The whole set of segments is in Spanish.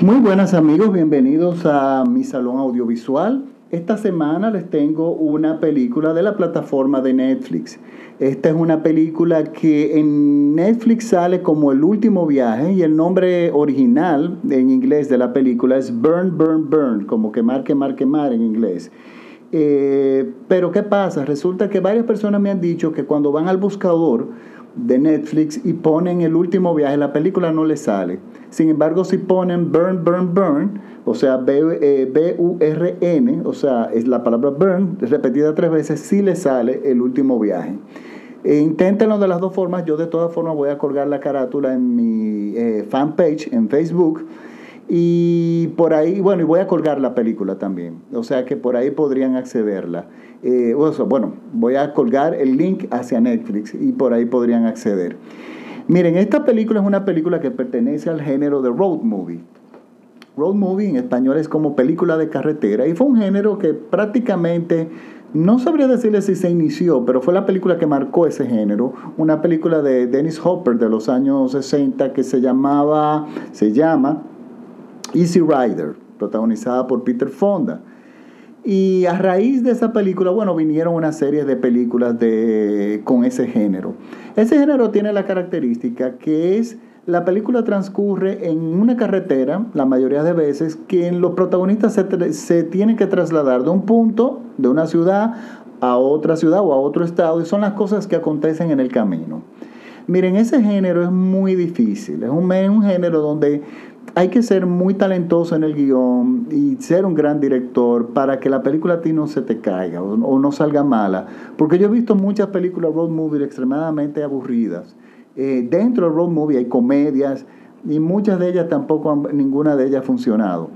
Muy buenas amigos, bienvenidos a mi salón audiovisual. Esta semana les tengo una película de la plataforma de Netflix. Esta es una película que en Netflix sale como El último viaje y el nombre original en inglés de la película es Burn, Burn, Burn, como quemar, quemar, quemar en inglés. Eh, pero ¿qué pasa? Resulta que varias personas me han dicho que cuando van al buscador de Netflix y ponen el último viaje, la película no les sale. Sin embargo, si ponen Burn, Burn, Burn, o sea, B-U-R-N, eh, o sea, es la palabra burn repetida tres veces, sí les sale el último viaje. E inténtenlo de las dos formas. Yo de todas formas voy a colgar la carátula en mi eh, fanpage en Facebook. Y por ahí, bueno, y voy a colgar la película también. O sea que por ahí podrían accederla. Eh, bueno, voy a colgar el link hacia Netflix y por ahí podrían acceder. Miren, esta película es una película que pertenece al género de road movie. Road movie en español es como película de carretera y fue un género que prácticamente, no sabría decirle si se inició, pero fue la película que marcó ese género. Una película de Dennis Hopper de los años 60 que se llamaba, se llama Easy Rider, protagonizada por Peter Fonda. Y a raíz de esa película, bueno, vinieron una serie de películas de, con ese género. Ese género tiene la característica que es, la película transcurre en una carretera, la mayoría de veces, que los protagonistas se, se tienen que trasladar de un punto, de una ciudad, a otra ciudad o a otro estado, y son las cosas que acontecen en el camino. Miren, ese género es muy difícil, es un, es un género donde hay que ser muy talentoso en el guion y ser un gran director para que la película a ti no se te caiga o, no salga mala. Porque yo he visto muchas películas road movie extremadamente aburridas. Eh, dentro del road movie hay comedias y muchas de ellas tampoco, ninguna de ellas ha funcionado.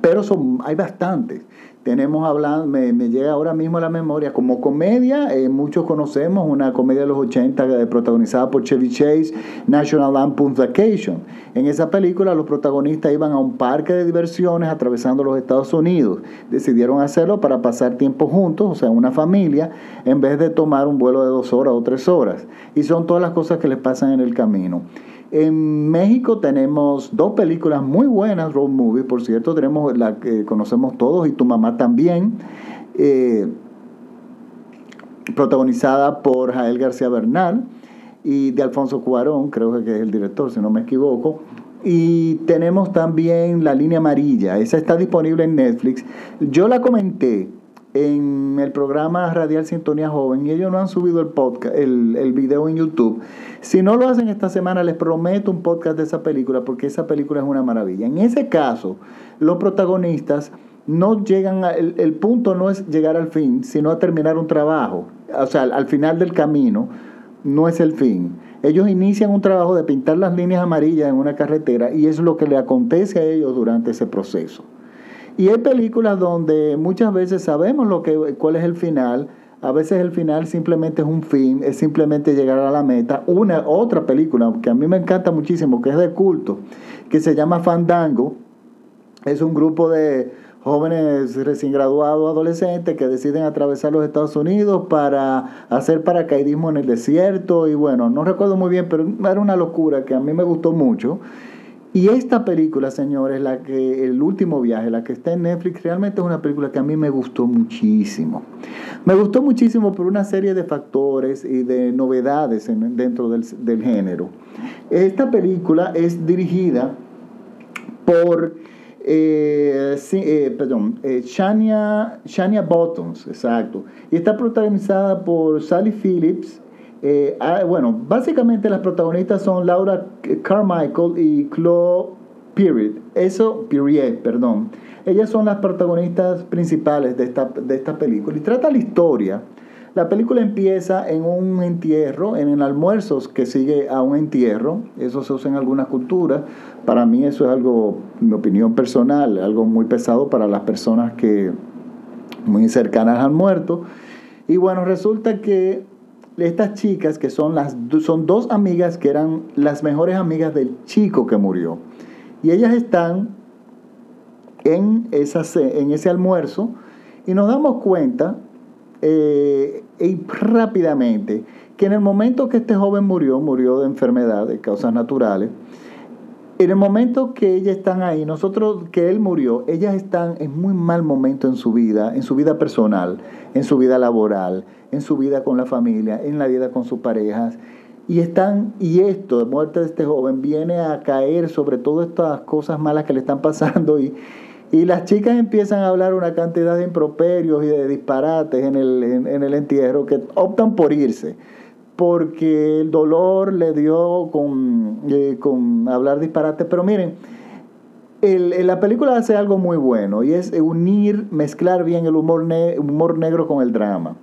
Pero son, hay bastantes tenemos hablando, me, llega ahora mismo a la memoria como comedia, eh, muchos conocemos una comedia de los 80 eh, protagonizada por Chevy Chase, National Lampoon's Vacation. En esa película los protagonistas iban a un parque de diversiones atravesando los Estados Unidos. Decidieron hacerlo para pasar tiempo juntos, o sea, una familia, en vez de tomar un vuelo de dos horas o tres horas. Y son todas las cosas que les pasan en el camino. En México tenemos dos películas muy buenas, road movies, por cierto, tenemos la que conocemos todos y tu mamá también, eh, protagonizada por Jael García Bernal y de Alfonso Cuarón, creo que es el director, si no me equivoco. Y tenemos también La Línea Amarilla, esa está disponible en Netflix. Yo la comenté en el programa Radial Sintonía Joven y ellos no han subido el podcast, el, el, video en YouTube. Si no lo hacen esta semana, les prometo un podcast de esa película porque esa película es una maravilla. En ese caso, los protagonistas no llegan, a, el, punto no es llegar al fin, sino a terminar un trabajo. O sea, al final del camino no es el fin. Ellos inician un trabajo de pintar las líneas amarillas en una carretera y es lo que le acontece a ellos durante ese proceso. Y hay películas donde muchas veces sabemos lo que, cuál es el final, a veces el final simplemente es un fin, es simplemente llegar a la meta. Una otra película que a mí me encanta muchísimo, que es de culto, que se llama Fandango, es un grupo de jóvenes recién graduados, adolescentes, que deciden atravesar los Estados Unidos para hacer paracaidismo en el desierto. Y bueno, no recuerdo muy bien, pero era una locura que a mí me gustó mucho. Y esta película, señores, la que el último viaje, la que está en Netflix, realmente es una película que a mí me gustó muchísimo. Me gustó muchísimo por una serie de factores y de novedades dentro del, género. Esta película es dirigida por eh, eh, perdón, eh, Shania, Shania Bottoms, exacto. Y está protagonizada por Sally Phillips, eh, ah, bueno, básicamente las protagonistas son Laura Carmichael y Chloe Period. Eso, Period, perdón. Ellas son las protagonistas principales de esta, de esta película. Y trata la historia. La película empieza en un entierro, en el almuerzo que sigue a un entierro. Eso se usa en algunas culturas. Para mí eso es algo, mi opinión personal, algo muy pesado para las personas que muy cercanas al muerto. Y bueno, resulta que estas chicas que son las son dos amigas que eran las mejores amigas del chico que murió. Y ellas están en, esa, en ese almuerzo y nos damos cuenta eh, y rápidamente que en el momento que este joven murió, murió de enfermedad, de causas naturales, en el momento que ellas están ahí, nosotros, que él murió, ellas están en muy mal momento en su vida, en su vida personal, en su vida laboral, en su vida con la familia, en la vida con sus parejas. Y están, y esto, la muerte de este joven, viene a caer sobre todas estas cosas malas que le están pasando y, y las chicas empiezan a hablar una cantidad de improperios y de disparates en el, en el entierro que optan por irse porque el dolor le dio con, eh, con hablar disparate. Pero miren, el, la película hace algo muy bueno y es unir, mezclar bien el humor, humor negro con el drama.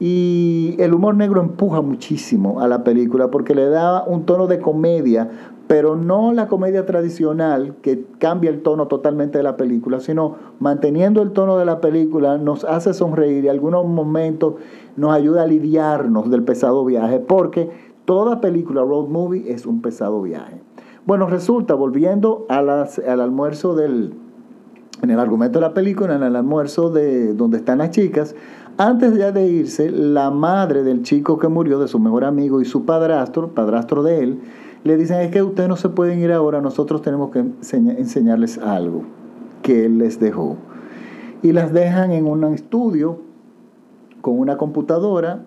Y el humor negro empuja muchísimo a la película porque le da un tono de comedia, pero no la comedia tradicional que cambia el tono totalmente de la película, sino manteniendo el tono de la película nos hace sonreír y en algunos momentos nos ayuda a lidiarnos del pesado viaje, porque toda película road movie es un pesado viaje. Bueno, resulta, volviendo al almuerzo del, en el argumento de la película, en el almuerzo de donde están las chicas, antes ya de irse, la madre del chico que murió, de su mejor amigo y su padrastro, padrastro de él, le dicen, es que ustedes no se pueden ir ahora, nosotros tenemos que enseñarles algo que él les dejó. Y las dejan en un estudio con una computadora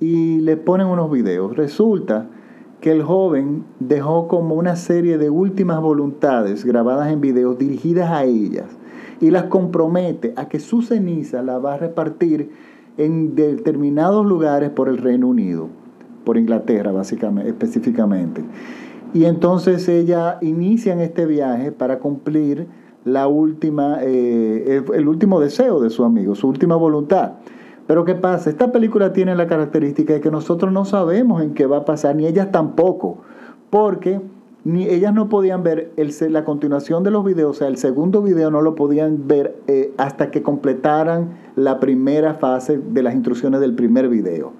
y le ponen unos videos. Resulta que el joven dejó como una serie de últimas voluntades grabadas en videos dirigidas a ellas y las compromete a que su ceniza la va a repartir en determinados lugares por el Reino Unido por Inglaterra básicamente, específicamente. Y entonces ella inicia este viaje para cumplir la última, eh, el, último deseo de su amigo, su última voluntad. Pero ¿qué pasa? Esta película tiene la característica de que nosotros no sabemos en qué va a pasar, ni ellas tampoco, porque ni ellas no podían ver el, la continuación de los videos, o sea, el segundo video no lo podían ver eh, hasta que completaran la primera fase de las instrucciones del primer video.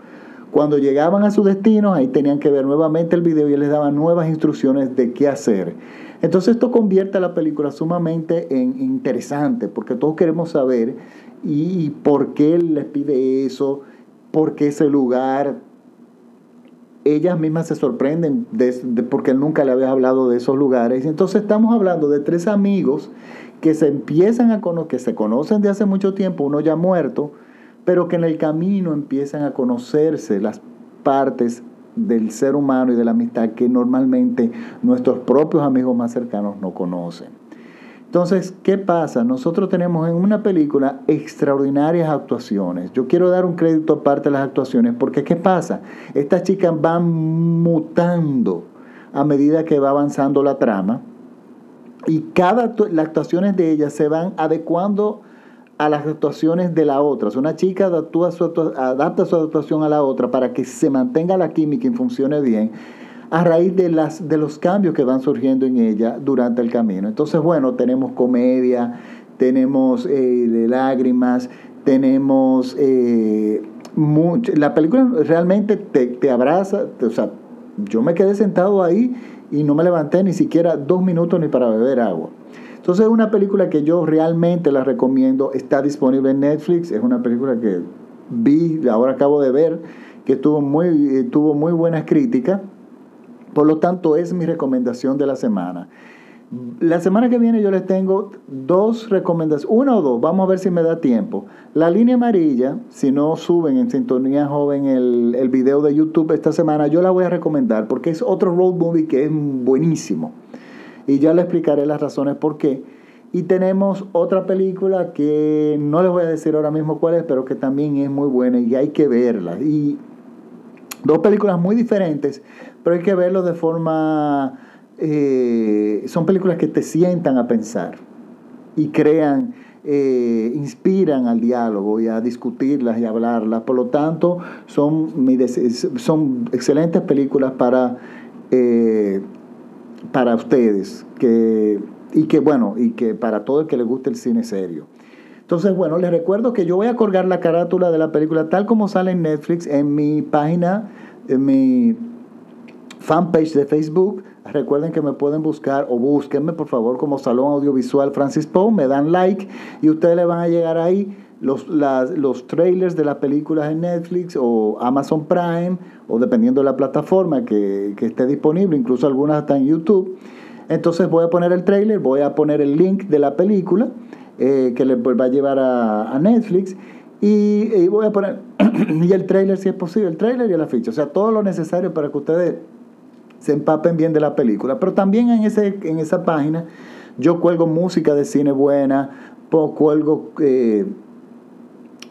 Cuando llegaban a su destino, ahí tenían que ver nuevamente el video y les daba nuevas instrucciones de qué hacer. Entonces esto convierte a la película sumamente en interesante, porque todos queremos saber y, por qué él les pide eso, por qué ese lugar. Ellas mismas se sorprenden de, porque nunca le había hablado de esos lugares. Entonces estamos hablando de tres amigos que se empiezan a conocer, que se conocen de hace mucho tiempo, uno ya muerto, pero que en el camino empiezan a conocerse las partes del ser humano y de la amistad que normalmente nuestros propios amigos más cercanos no conocen. Entonces, ¿qué pasa? Nosotros tenemos en una película extraordinarias actuaciones. Yo quiero dar un crédito aparte de las actuaciones porque ¿qué pasa? Estas chicas van mutando a medida que va avanzando la trama y cada las actuaciones de ellas se van adecuando a las actuaciones de la otra. una chica adapta su, adapta su actuación a la otra para que se mantenga la química y funcione bien a raíz de, las, de los cambios que van surgiendo en ella durante el camino. Entonces, bueno, tenemos comedia, tenemos eh, lágrimas, tenemos... Eh, la película realmente te, te abraza, o sea, yo me quedé sentado ahí y no me levanté ni siquiera dos minutos ni para beber agua. Entonces es una película que yo realmente la recomiendo, está disponible en Netflix, es una película que vi, ahora acabo de ver, que tuvo muy, tuvo muy buenas críticas, por lo tanto es mi recomendación de la semana. La semana que viene yo les tengo dos recomendaciones, una o dos, vamos a ver si me da tiempo. La línea amarilla, si no suben en Sintonía Joven el, el video de YouTube esta semana, yo la voy a recomendar porque es otro road movie que es buenísimo. Y ya le explicaré las razones por qué. Y tenemos otra película que no les voy a decir ahora mismo cuál es, pero que también es muy buena y hay que verla. Y dos películas muy diferentes, pero hay que verlo de forma... Eh, son películas que te sientan a pensar y crean, eh, inspiran al diálogo y a discutirlas y hablarlas. Por lo tanto, son, son excelentes películas para eh, para ustedes que, y que bueno, y que para todo el que le guste el cine serio. Entonces, bueno, les recuerdo que yo voy a colgar la carátula de la película tal como sale en Netflix en mi página, en mi fanpage de Facebook. Recuerden que me pueden buscar o búsquenme por favor como Salón Audiovisual Francis Poe, me dan like y ustedes le van a llegar ahí los, los trailers de las películas en Netflix o Amazon Prime o dependiendo de la plataforma que, esté disponible, incluso algunas están en YouTube. Entonces voy a poner el trailer, voy a poner el link de la película eh, que les va a llevar a, Netflix y, voy a poner y el trailer si es posible, el trailer y el afiche, o sea, todo lo necesario para que ustedes se empapen bien de la película. Pero también en, ese, en esa página yo cuelgo música de cine buena, cuelgo eh,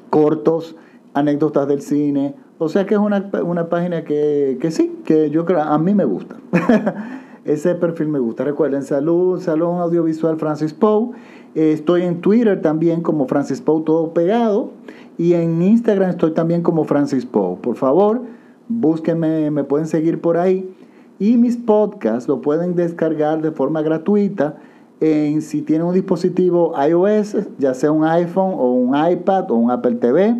cortos, anécdotas del cine. O sea que es una, página que, que, sí, que yo creo, a mí me gusta. Ese perfil me gusta. Recuerden, Salud, Salón Audiovisual Francis Poe. estoy en Twitter también como Francis Poe, todo pegado. Y en Instagram estoy también como Francis Poe. Por favor, búsquenme, me pueden seguir por ahí. Y mis podcasts lo pueden descargar de forma gratuita en si tienen un dispositivo iOS, ya sea un iPhone o un iPad o un Apple TV.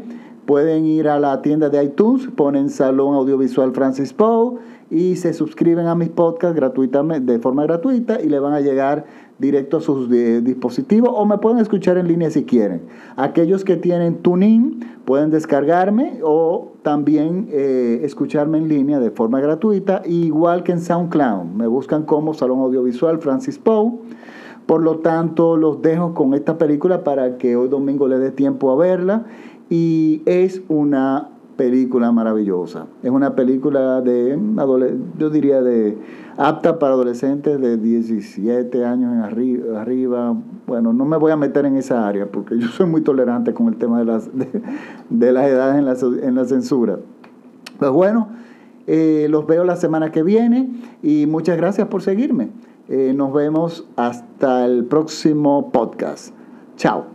Pueden ir a la tienda de iTunes, ponen Salón Audiovisual Francis Poe y se suscriben a mis podcasts gratuitamente, de forma gratuita y le van a llegar directo a sus eh, dispositivos o me pueden escuchar en línea si quieren. Aquellos que tienen TuneIn pueden descargarme o también eh, escucharme en línea de forma gratuita, igual que en SoundCloud. Me buscan como Salón Audiovisual Francis Poe. Por lo tanto, los dejo con esta película para que hoy domingo le dé tiempo a verla. Y es una película maravillosa. Es una película de, yo diría, de apta para adolescentes de 17 años en arriba, arriba. Bueno, no me voy a meter en esa área porque yo soy muy tolerante con el tema de las, de, las edades en la, en la censura. Pues bueno, eh, los veo la semana que viene y muchas gracias por seguirme. Eh, nos vemos hasta el próximo podcast. Chao.